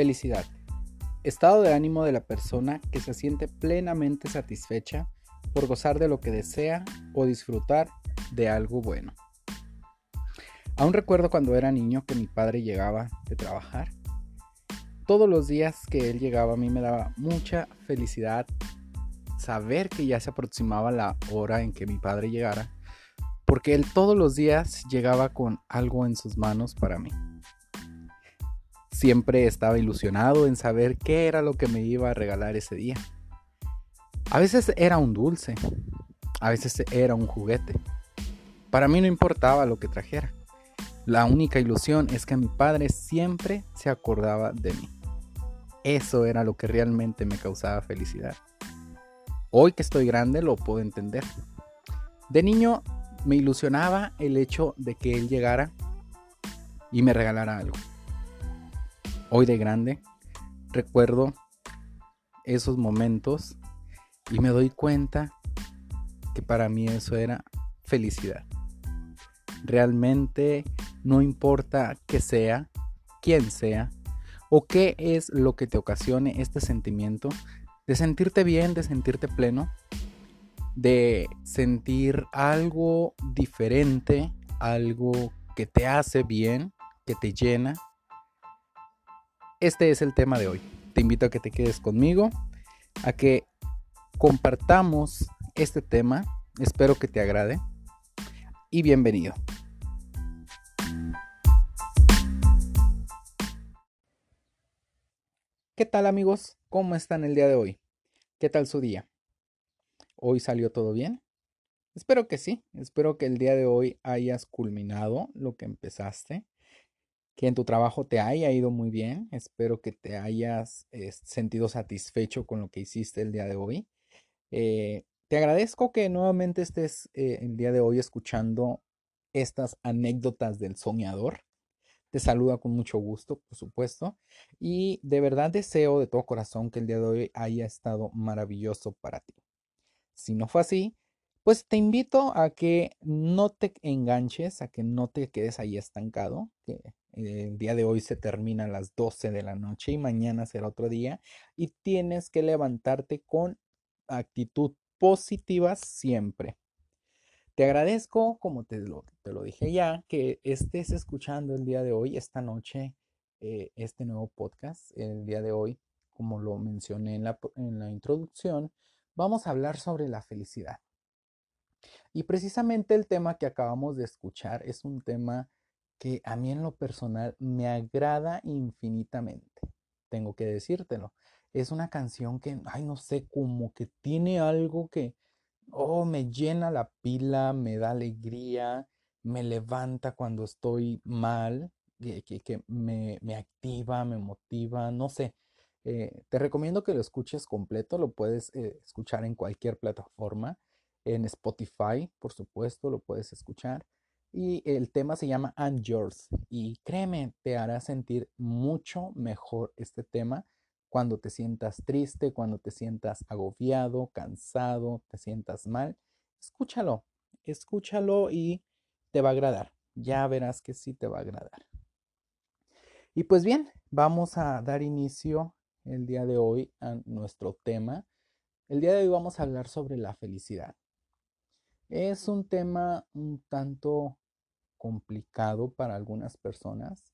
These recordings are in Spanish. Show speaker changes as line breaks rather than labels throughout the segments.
Felicidad. Estado de ánimo de la persona que se siente plenamente satisfecha por gozar de lo que desea o disfrutar de algo bueno. Aún recuerdo cuando era niño que mi padre llegaba de trabajar. Todos los días que él llegaba a mí me daba mucha felicidad saber que ya se aproximaba la hora en que mi padre llegara, porque él todos los días llegaba con algo en sus manos para mí. Siempre estaba ilusionado en saber qué era lo que me iba a regalar ese día. A veces era un dulce, a veces era un juguete. Para mí no importaba lo que trajera. La única ilusión es que mi padre siempre se acordaba de mí. Eso era lo que realmente me causaba felicidad. Hoy que estoy grande lo puedo entender. De niño me ilusionaba el hecho de que él llegara y me regalara algo. Hoy de grande recuerdo esos momentos y me doy cuenta que para mí eso era felicidad. Realmente no importa qué sea, quién sea o qué es lo que te ocasione este sentimiento, de sentirte bien, de sentirte pleno, de sentir algo diferente, algo que te hace bien, que te llena. Este es el tema de hoy. Te invito a que te quedes conmigo, a que compartamos este tema. Espero que te agrade y bienvenido. ¿Qué tal amigos? ¿Cómo están el día de hoy? ¿Qué tal su día? ¿Hoy salió todo bien? Espero que sí, espero que el día de hoy hayas culminado lo que empezaste, que en tu trabajo te haya ido muy bien, espero que te hayas eh, sentido satisfecho con lo que hiciste el día de hoy. Eh, te agradezco que nuevamente estés eh, el día de hoy escuchando estas anécdotas del soñador. Te saluda con mucho gusto, por supuesto. Y de verdad deseo de todo corazón que el día de hoy haya estado maravilloso para ti. Si no fue así, pues te invito a que no te enganches, a que no te quedes ahí estancado, que el día de hoy se termina a las 12 de la noche y mañana será otro día y tienes que levantarte con actitud positiva siempre. Te agradezco, como te lo, te lo dije ya, que estés escuchando el día de hoy, esta noche, eh, este nuevo podcast. El día de hoy, como lo mencioné en la, en la introducción, vamos a hablar sobre la felicidad. Y precisamente el tema que acabamos de escuchar es un tema que a mí en lo personal me agrada infinitamente. Tengo que decírtelo. Es una canción que, ay, no sé, como que tiene algo que, oh, me llena la pila, me da alegría, me levanta cuando estoy mal, que, me, activa, me motiva, no sé. Eh, te recomiendo que lo escuches completo, lo puedes eh, escuchar en cualquier plataforma, en Spotify, por supuesto, lo puedes escuchar. Y el tema se llama And Yours. Y créeme, te hará sentir mucho mejor este tema cuando te sientas triste, cuando te sientas agobiado, cansado, te sientas mal, escúchalo, escúchalo y te va a agradar. Ya verás que sí te va a agradar. Y pues bien, vamos a dar inicio el día de hoy a nuestro tema. El día de hoy vamos a hablar sobre la felicidad. Es un tema un tanto complicado para algunas personas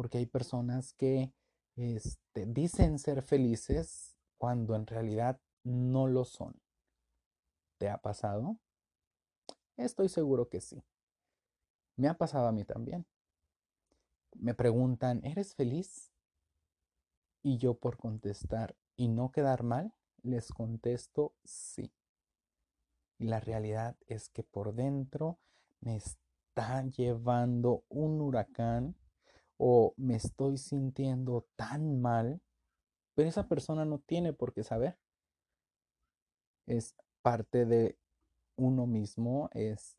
porque hay personas que este, dicen ser felices cuando en realidad no lo son. ¿Te ha pasado? Estoy seguro que sí. Me ha pasado a mí también. Me preguntan, ¿eres feliz? Y yo por contestar y no quedar mal, les contesto sí. Y la realidad es que por dentro me está llevando un huracán o me estoy sintiendo tan mal, pero esa persona no tiene por qué saber. Es parte de uno mismo, es,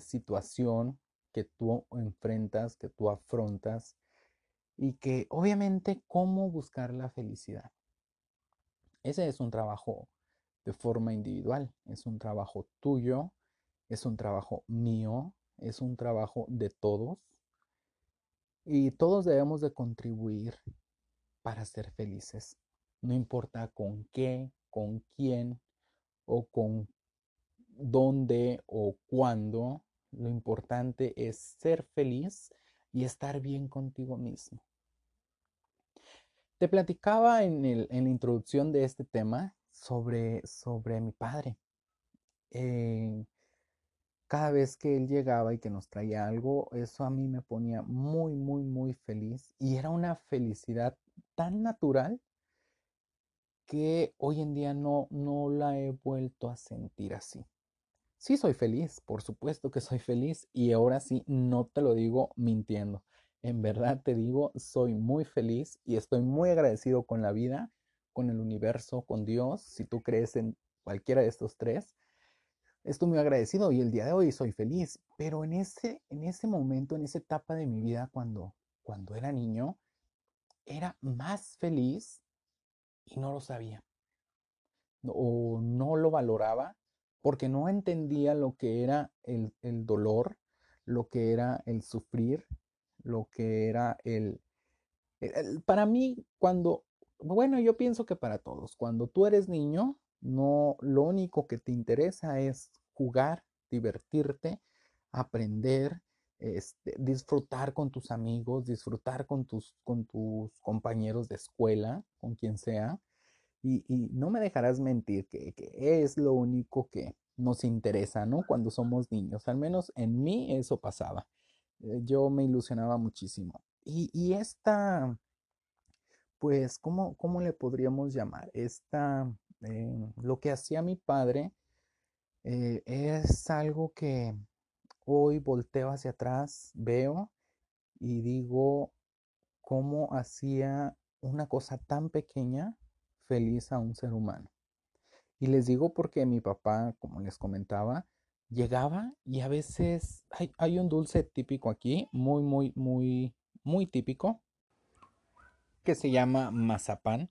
situación que tú enfrentas, que tú afrontas y que obviamente cómo buscar la felicidad. Ese es un trabajo de forma individual, es un trabajo tuyo, es un trabajo mío, es un trabajo de todos y todos debemos de contribuir para ser felices. No importa con qué, con quién o con dónde o cuándo. Lo importante es ser feliz y estar bien contigo mismo. Te platicaba en, en la introducción de este tema sobre, sobre mi padre. Eh, cada vez que él llegaba y que nos traía algo, eso a mí me ponía muy, muy, muy feliz. Y era una felicidad tan natural que hoy en día no, no la he vuelto a sentir así. Sí soy feliz, por supuesto que soy feliz y ahora sí no te lo digo mintiendo. En verdad te digo, soy muy feliz y estoy muy agradecido con la vida, con el universo, con Dios. Si tú crees en cualquiera de estos tres, estoy muy agradecido y el día de hoy soy feliz. Pero en ese, en ese momento, en esa etapa de mi vida, cuando, cuando era niño, era más feliz y no lo sabía. O no lo valoraba porque no entendía lo que era el, el dolor, lo que era el sufrir, lo que era el, Para mí, cuando, bueno, yo pienso que para todos, cuando tú eres niño, no, lo único que te interesa es jugar, divertirte, aprender, este, disfrutar con tus amigos, disfrutar con tus, con tus compañeros de escuela, con quien sea. Y, y no me dejarás mentir que, que, es lo único que nos interesa, ¿no? Cuando somos niños. Al menos en mí eso pasaba. Eh, yo me ilusionaba muchísimo. Y, y esta, pues, ¿cómo, ¿cómo, le podríamos llamar? Esta, eh, lo que hacía mi padre eh, es algo que hoy volteo hacia atrás, veo y digo cómo hacía una cosa tan pequeña feliz a un ser humano. Y les digo porque mi papá, como les comentaba, llegaba y a veces hay, un dulce típico aquí, muy, muy, muy, muy típico, que se llama mazapán.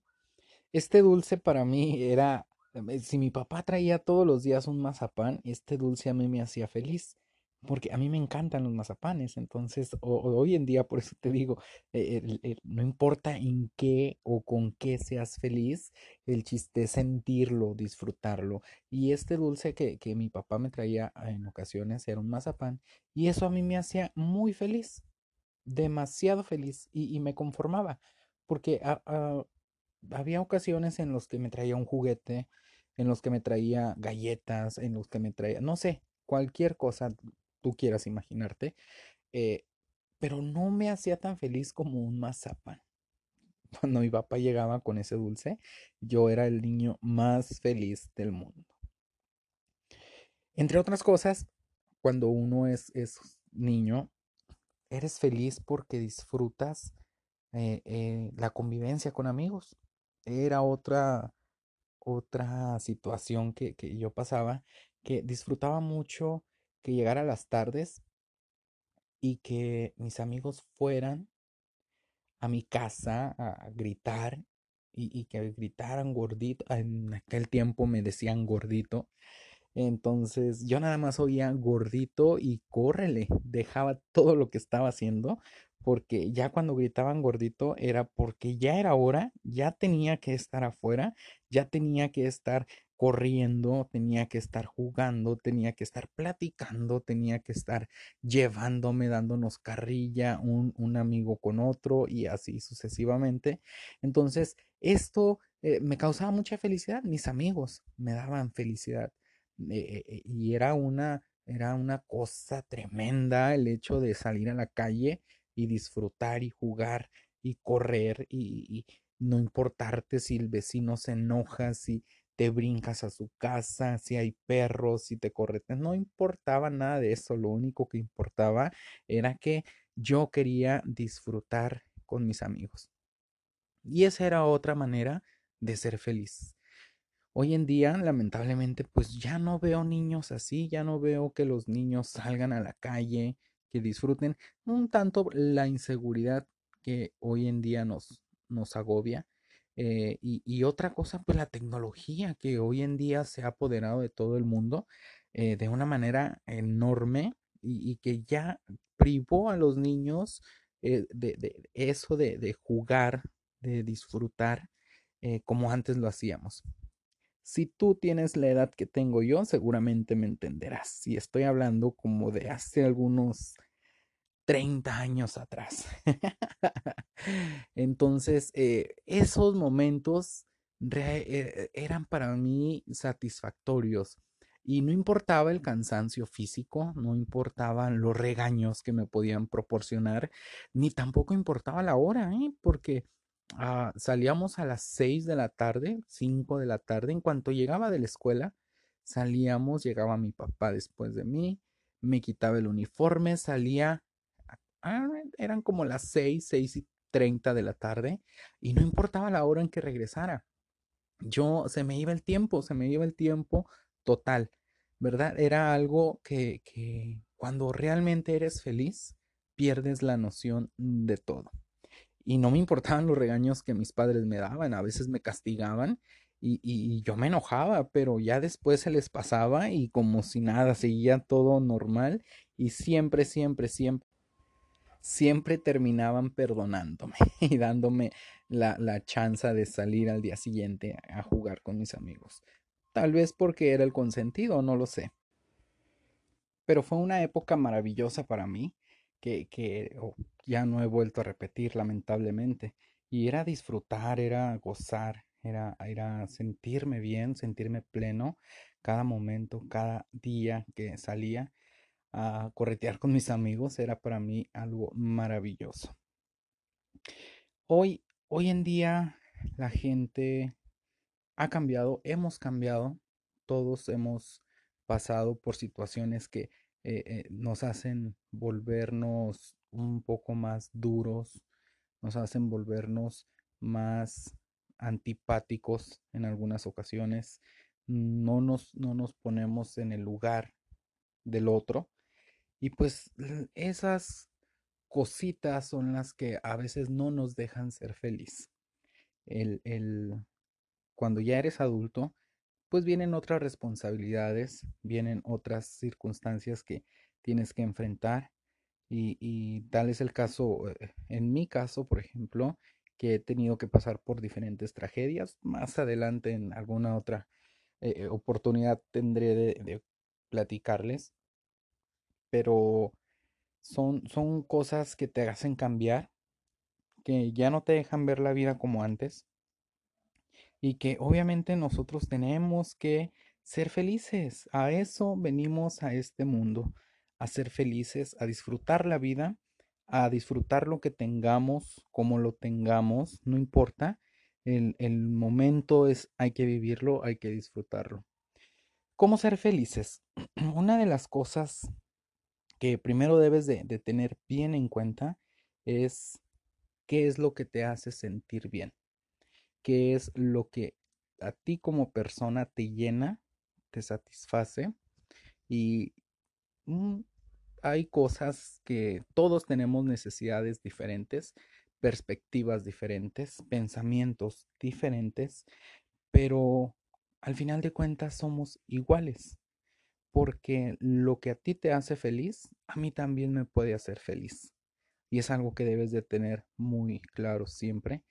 Este dulce para mí era, eh, si mi papá traía todos los días un mazapán, este dulce a mí me hacía feliz porque a mí me encantan los mazapanes, entonces hoy en día, por eso te digo, eh, no importa en qué o con qué seas feliz, el chiste es sentirlo, disfrutarlo. Y este dulce que, que mi papá me traía en ocasiones era un mazapán y eso a mí me hacía muy feliz, demasiado feliz y, me conformaba, porque había ocasiones en los que me traía un juguete, en los que me traía galletas, en los que me traía, no sé, cualquier cosa, tú quieras imaginarte, eh, pero no me hacía tan feliz como un mazapán. Cuando mi papá llegaba con ese dulce, yo era el niño más feliz del mundo. Entre otras cosas, cuando uno es, es niño, eres feliz porque disfrutas eh, eh, la convivencia con amigos. Era otra, otra situación que, que yo pasaba, que disfrutaba mucho que llegara las tardes y que mis amigos fueran a mi casa a gritar y, que gritaran gordito. En aquel tiempo me decían gordito. Entonces yo nada más oía gordito y córrele. Dejaba todo lo que estaba haciendo porque ya cuando gritaban gordito era porque ya era hora, ya tenía que estar afuera, ya tenía que estar corriendo, tenía que estar jugando, tenía que estar platicando, tenía que estar llevándome, dándonos carrilla un, un amigo con otro y así sucesivamente. Entonces, esto eh, me causaba mucha felicidad, mis amigos me daban felicidad eh, eh, y era una, era una cosa tremenda el hecho de salir a la calle y disfrutar y jugar y correr y, no importarte si el vecino se enoja, si te brincas a su casa, si hay perros, si te corretes, no importaba nada de eso, lo único que importaba era que yo quería disfrutar con mis amigos. Y esa era otra manera de ser feliz. Hoy en día, lamentablemente, pues ya no veo niños así, ya no veo que los niños salgan a la calle, que disfruten un tanto la inseguridad que hoy en día nos, nos agobia eh, y, otra cosa, pues la tecnología que hoy en día se ha apoderado de todo el mundo eh, de una manera enorme y, que ya privó a los niños eh, de, eso de, jugar de disfrutar como antes lo hacíamos. Si tú tienes la edad que tengo yo, seguramente me entenderás. Si estoy hablando como de hace algunos 30 años atrás. Entonces, eh, esos momentos eh, eran para mí satisfactorios. Y no importaba el cansancio físico, no importaban los regaños que me podían proporcionar, ni tampoco importaba la hora, ¿eh? porque ah, salíamos a las 6 de la tarde, 5 de la tarde. En cuanto llegaba de la escuela, salíamos, llegaba mi papá después de mí, me quitaba el uniforme, salía, ah, eran como las 6, 6 y 30 de la tarde, y no importaba la hora en que regresara. Yo, se me iba el tiempo, se me iba el tiempo total. ¿verdad? Era algo que, que cuando realmente eres feliz, pierdes la noción de todo. Y no me importaban los regaños que mis padres me daban, a veces me castigaban y, y, yo me enojaba, pero ya después se les pasaba y como si nada, seguía todo normal y siempre, siempre, siempre, siempre terminaban perdonándome y dándome la, la chance de salir al día siguiente a jugar con mis amigos. Tal vez porque era el consentido, no lo sé. Pero fue una época maravillosa para mí que, oh, ya no he vuelto a repetir lamentablemente. Y era disfrutar, era gozar, era, era sentirme bien, sentirme pleno cada momento, cada día que salía a corretear con mis amigos era para mí algo maravilloso. Hoy, hoy en día la gente ha cambiado, hemos cambiado, todos hemos pasado por situaciones que eh, eh, nos hacen volvernos un poco más duros, nos hacen volvernos más antipáticos en algunas ocasiones, no nos, no nos ponemos en el lugar del otro y pues esas cositas son las que a veces no nos dejan ser feliz. El, el, cuando ya eres adulto, pues vienen otras responsabilidades, vienen otras circunstancias que tienes que enfrentar y, tal es el caso, eh, en mi caso, por ejemplo, que he tenido que pasar por diferentes tragedias. Más adelante en alguna otra eh, oportunidad tendré de, platicarles, pero son, son cosas que te hacen cambiar, que ya no te dejan ver la vida como antes y que obviamente nosotros tenemos que ser felices. A eso venimos a este mundo, a ser felices, a disfrutar la vida, a disfrutar lo que tengamos, como lo tengamos, no importa. El, momento es, hay que vivirlo, hay que disfrutarlo. ¿Cómo ser felices? Una de las cosas que primero debes de tener bien en cuenta es qué es lo que te hace sentir bien qué es lo que a ti como persona te llena, te satisface y mm, hay cosas que todos tenemos necesidades diferentes, perspectivas diferentes, pensamientos diferentes, pero al final de cuentas somos iguales, porque lo que a ti te hace feliz, a mí también me puede hacer feliz. Y es algo que debes de tener muy claro siempre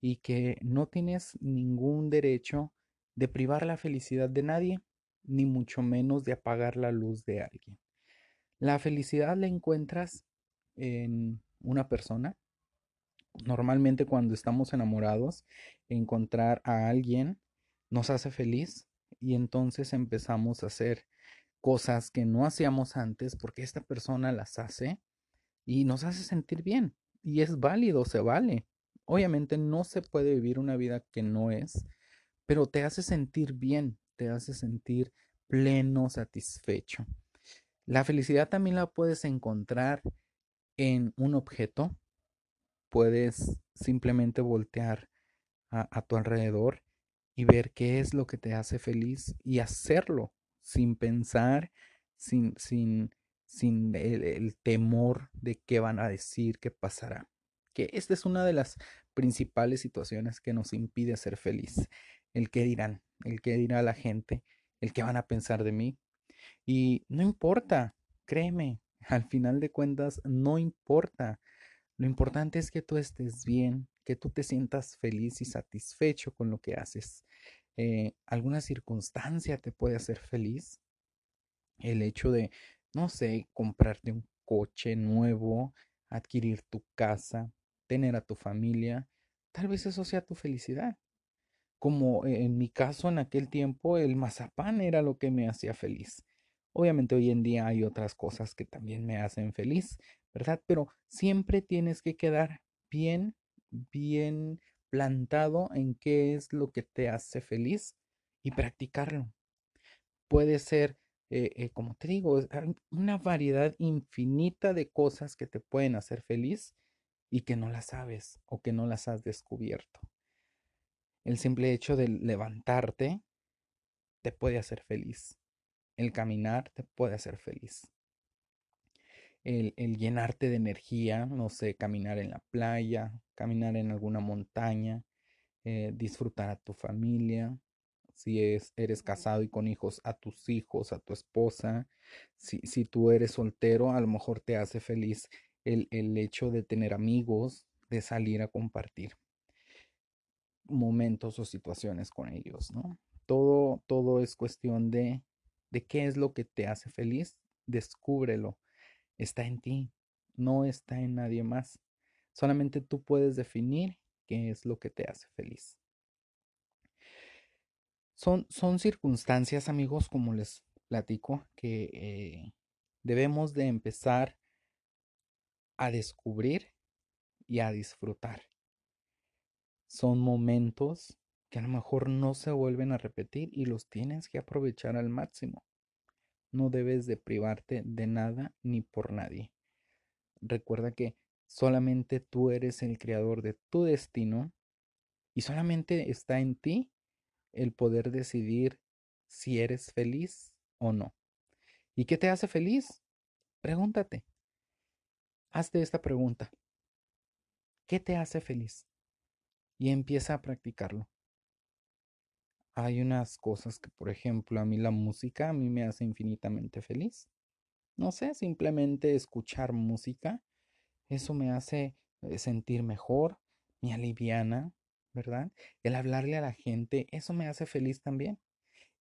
y que no tienes ningún derecho de privar la felicidad de nadie, ni mucho menos de apagar la luz de alguien. La felicidad la encuentras en una persona. Normalmente cuando estamos enamorados, encontrar a alguien nos hace feliz y entonces empezamos a hacer cosas que no hacíamos antes porque esta persona las hace y nos hace sentir bien. Y es válido, se vale. Obviamente no se puede vivir una vida que no es, pero te hace sentir bien, te hace sentir pleno, satisfecho. La felicidad también la puedes encontrar en un objeto. Puedes simplemente voltear a, tu alrededor y ver qué es lo que te hace feliz y hacerlo sin pensar, sin, sin, sin el temor de qué van a decir, qué pasará que esta es una de las principales situaciones que nos impide ser feliz. El que dirán, el que dirá la gente, el que van a pensar de mí. Y no importa, créeme, al final de cuentas no importa. Lo importante es que tú estés bien, que tú te sientas feliz y satisfecho con lo que haces. Eh, alguna circunstancia te puede hacer feliz. El hecho de, no sé, comprarte un coche nuevo, adquirir tu casa, tener a tu familia, tal vez eso sea tu felicidad. Como en mi caso en aquel tiempo, el mazapán era lo que me hacía feliz. Obviamente hoy en día hay otras cosas que también me hacen feliz, ¿verdad? Pero siempre tienes que quedar bien, bien plantado en qué es lo que te hace feliz y practicarlo. Puede ser, eh, eh, como te digo, una variedad infinita de cosas que te pueden hacer feliz y que no las sabes o que no las has descubierto. El simple hecho de levantarte te puede hacer feliz. El caminar te puede hacer feliz. El, llenarte de energía, no sé, caminar en la playa, caminar en alguna montaña, eh, disfrutar a tu familia, si es, eres casado y con hijos, a tus hijos, a tu esposa. Si, si tú eres soltero, a lo mejor te hace feliz el, el hecho de tener amigos, de salir a compartir momentos o situaciones con ellos, ¿no? Todo, todo es cuestión de, de qué es lo que te hace feliz, descúbrelo. Está en ti, no está en nadie más. Solamente tú puedes definir qué es lo que te hace feliz. Son, son circunstancias, amigos, como les platico, que eh, debemos de empezar a descubrir y a disfrutar. Son momentos que a lo mejor no se vuelven a repetir y los tienes que aprovechar al máximo. No debes de privarte de nada ni por nadie. Recuerda que solamente tú eres el creador de tu destino y solamente está en ti el poder decidir si eres feliz o no. ¿Y qué te hace feliz? Pregúntate. Hazte esta pregunta. ¿Qué te hace feliz? Y empieza a practicarlo. Hay unas cosas que, por ejemplo, a mí la música a mí me hace infinitamente feliz. No sé, simplemente escuchar música, eso me hace eh, sentir mejor, me aliviana, ¿verdad? El hablarle a la gente, eso me hace feliz también.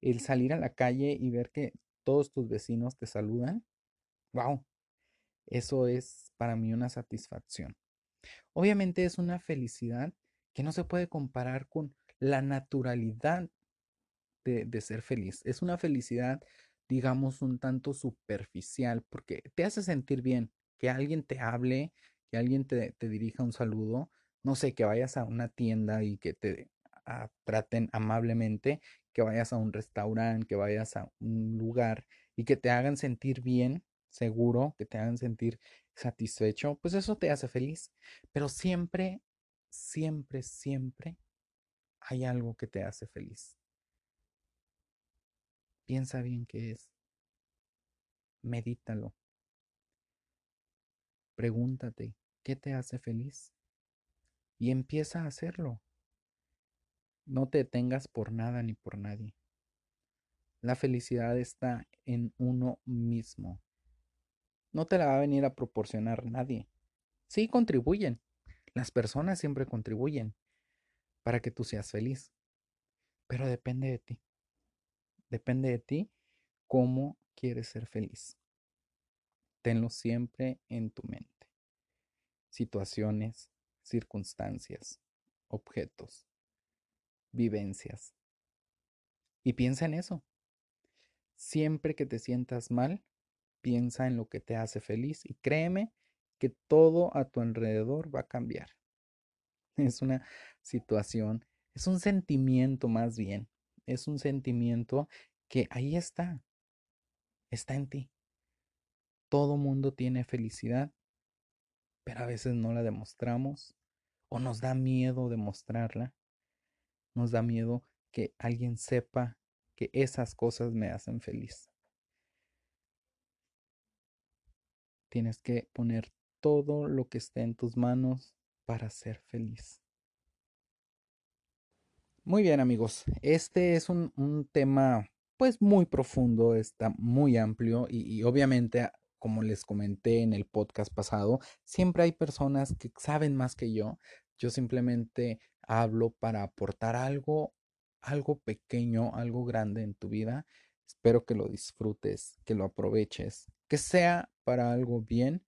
El salir a la calle y ver que todos tus vecinos te saludan, wow, eso es para mí una satisfacción. Obviamente es una felicidad que no se puede comparar con la naturalidad de, ser feliz. Es una felicidad, digamos, un tanto superficial porque te hace sentir bien, que alguien te hable, que alguien te, te dirija un saludo, no sé, que vayas a una tienda y que te traten amablemente, que vayas a un restaurante, que vayas a un lugar y que te hagan sentir bien seguro, que te hagan sentir satisfecho, pues eso te hace feliz. Pero siempre, siempre, siempre hay algo que te hace feliz. Piensa bien qué es. Medítalo. Pregúntate, ¿qué te hace feliz? Y empieza a hacerlo. No te detengas por nada ni por nadie. La felicidad está en uno mismo no te la va a venir a proporcionar nadie. Sí, contribuyen. Las personas siempre contribuyen para que tú seas feliz. Pero depende de ti. Depende de ti cómo quieres ser feliz. Tenlo siempre en tu mente. Situaciones, circunstancias, objetos, vivencias. Y piensa en eso. Siempre que te sientas mal, piensa en lo que te hace feliz y créeme que todo a tu alrededor va a cambiar. Es una situación, es un sentimiento más bien, es un sentimiento que ahí está, está en ti. Todo mundo tiene felicidad, pero a veces no la demostramos o nos da miedo demostrarla. Nos da miedo que alguien sepa que esas cosas me hacen feliz. Tienes que poner todo lo que esté en tus manos para ser feliz. Muy bien amigos, este es un, tema pues muy profundo, está muy amplio y, obviamente como les comenté en el podcast pasado, siempre hay personas que saben más que yo. Yo simplemente hablo para aportar algo, algo pequeño, algo grande en tu vida. Espero que lo disfrutes, que lo aproveches, que sea para algo bien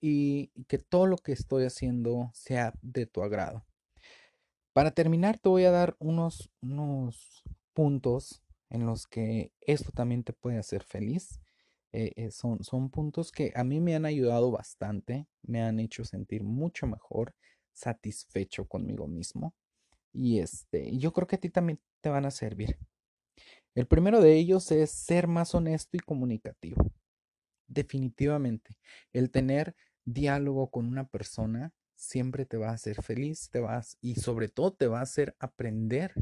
y que todo lo que estoy haciendo sea de tu agrado. Para terminar, te voy a dar unos, unos puntos en los que esto también te puede hacer feliz. Eh, eh, son, son puntos que a mí me han ayudado bastante, me han hecho sentir mucho mejor, satisfecho conmigo mismo. Y este, yo creo que a ti también te van a servir. El primero de ellos es ser más honesto y comunicativo. Definitivamente, el tener diálogo con una persona siempre te va a hacer feliz, te vas y sobre todo te va a hacer aprender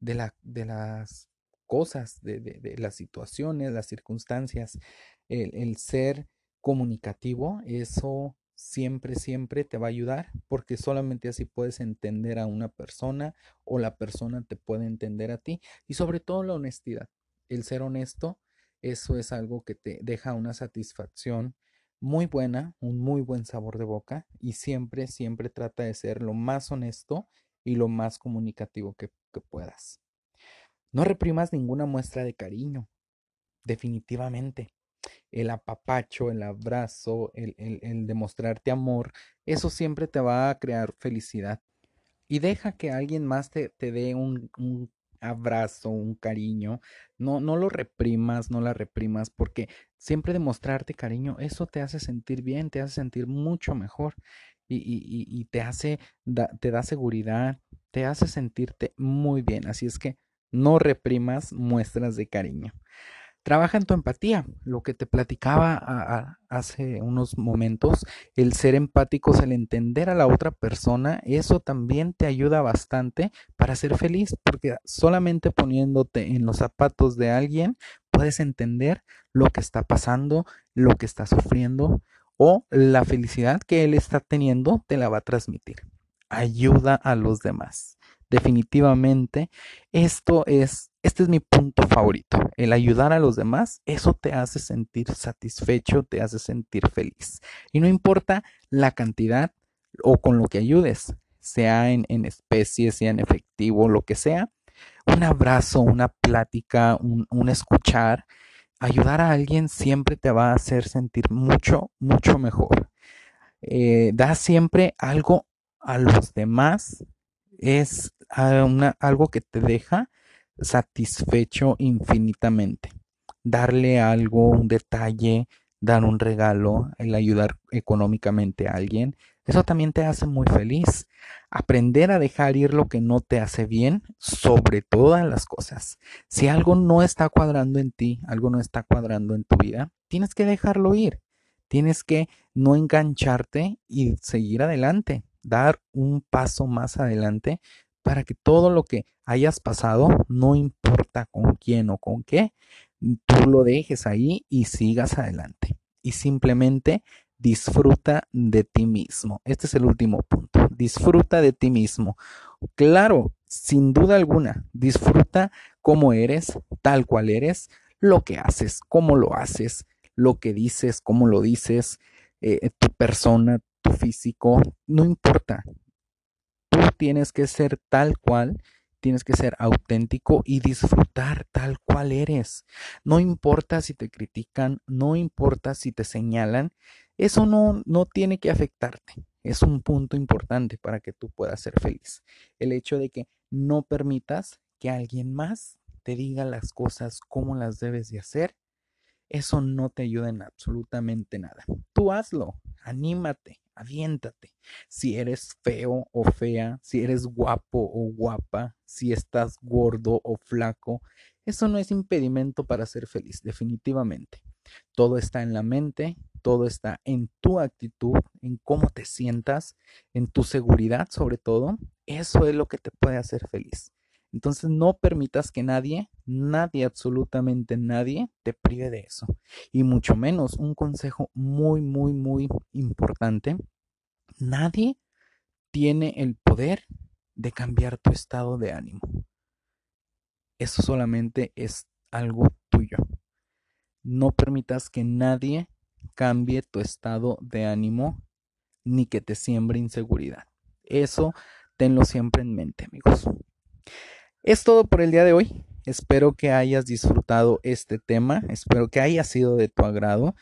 de, de las cosas, de, las situaciones, las circunstancias. El, el ser comunicativo, eso siempre, siempre te va a ayudar porque solamente así puedes entender a una persona o la persona te puede entender a ti. Y sobre todo la honestidad. El ser honesto, eso es algo que te deja una satisfacción muy buena, un muy buen sabor de boca y siempre, siempre trata de ser lo más honesto y lo más comunicativo que, puedas. No reprimas ninguna muestra de cariño, definitivamente. El apapacho, el abrazo, el, demostrarte amor, eso siempre te va a crear felicidad. Y deja que alguien más te, te dé un, un abrazo, un cariño, no, no lo reprimas, no la reprimas, porque siempre demostrarte cariño, eso te hace sentir bien, te hace sentir mucho mejor y, y, y te hace, te da seguridad, te hace sentirte muy bien. Así es que no reprimas muestras de cariño. Trabaja en tu empatía, lo que te platicaba hace unos momentos, el ser empáticos, el entender a la otra persona, eso también te ayuda bastante para ser feliz, porque solamente poniéndote en los zapatos de alguien puedes entender lo que está pasando, lo que está sufriendo o la felicidad que él está teniendo te la va a transmitir. Ayuda a los demás definitivamente esto es, este es mi punto favorito, el ayudar a los demás, eso te hace sentir satisfecho, te hace sentir feliz. Y no importa la cantidad o con lo que ayudes, sea en, en especie, sea en efectivo, lo que sea, un abrazo, una plática, un, escuchar, ayudar a alguien siempre te va a hacer sentir mucho, mucho mejor. Eh, da siempre algo a los demás es algo que te deja satisfecho infinitamente. Darle algo, un detalle, dar un regalo, el ayudar económicamente a alguien, eso también te hace muy feliz. Aprender a dejar ir lo que no te hace bien sobre todas las cosas. Si algo no está cuadrando en ti, algo no está cuadrando en tu vida, tienes que dejarlo ir. Tienes que no engancharte y seguir adelante dar un paso más adelante para que todo lo que hayas pasado, no importa con quién o con qué, tú lo dejes ahí y sigas adelante. Y simplemente disfruta de ti mismo. Este es el último punto. Disfruta de ti mismo. Claro, sin duda alguna, disfruta cómo eres, tal cual eres, lo que haces, cómo lo haces, lo que dices, cómo lo dices, eh, tu persona, tu físico, no importa. Tú tienes que ser tal cual, tienes que ser auténtico y disfrutar tal cual eres. No importa si te critican, no importa si te señalan, eso no, no tiene que afectarte. Es un punto importante para que tú puedas ser feliz. El hecho de que no permitas que alguien más te diga las cosas como las debes de hacer, eso no te ayuda en absolutamente nada. Tú hazlo, anímate, aviéntate. Si eres feo o fea, si eres guapo o guapa, si estás gordo o flaco, eso no es impedimento para ser feliz, definitivamente. Todo está en la mente, todo está en tu actitud, en cómo te sientas, en tu seguridad sobre todo. Eso es lo que te puede hacer feliz. Entonces no permitas que nadie, nadie, absolutamente nadie, te prive de eso. Y mucho menos un consejo muy, muy, muy importante. Nadie tiene el poder de cambiar tu estado de ánimo. Eso solamente es algo tuyo. No permitas que nadie cambie tu estado de ánimo ni que te siembre inseguridad. Eso tenlo siempre en mente, amigos. Es todo por el día de hoy. Espero que hayas disfrutado este tema. Espero que haya sido de tu agrado.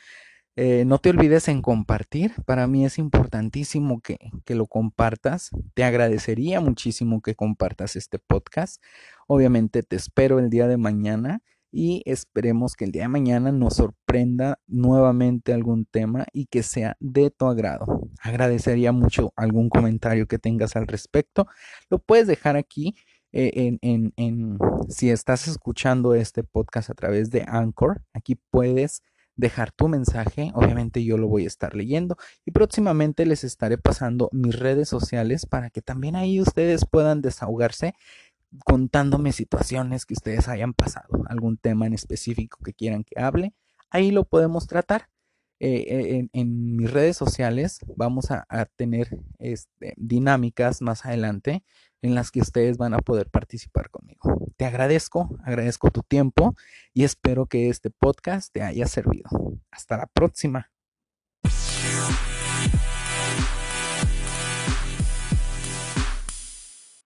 Eh, no te olvides en compartir. Para mí es importantísimo que, que, lo compartas. Te agradecería muchísimo que compartas este podcast. Obviamente te espero el día de mañana y esperemos que el día de mañana nos sorprenda nuevamente algún tema y que sea de tu agrado. Agradecería mucho algún comentario que tengas al respecto. Lo puedes dejar aquí. Eh, en, si estás escuchando este podcast a través de Anchor, aquí puedes dejar tu mensaje. Obviamente yo lo voy a estar leyendo y próximamente les estaré pasando mis redes sociales para que también ahí ustedes puedan desahogarse contándome situaciones que ustedes hayan pasado, algún tema en específico que quieran que hable, ahí lo podemos tratar. Eh, en, mis redes sociales vamos a, tener este, dinámicas más adelante en las que ustedes van a poder participar conmigo. Te agradezco, agradezco tu tiempo y espero que este podcast te haya servido. Hasta la próxima.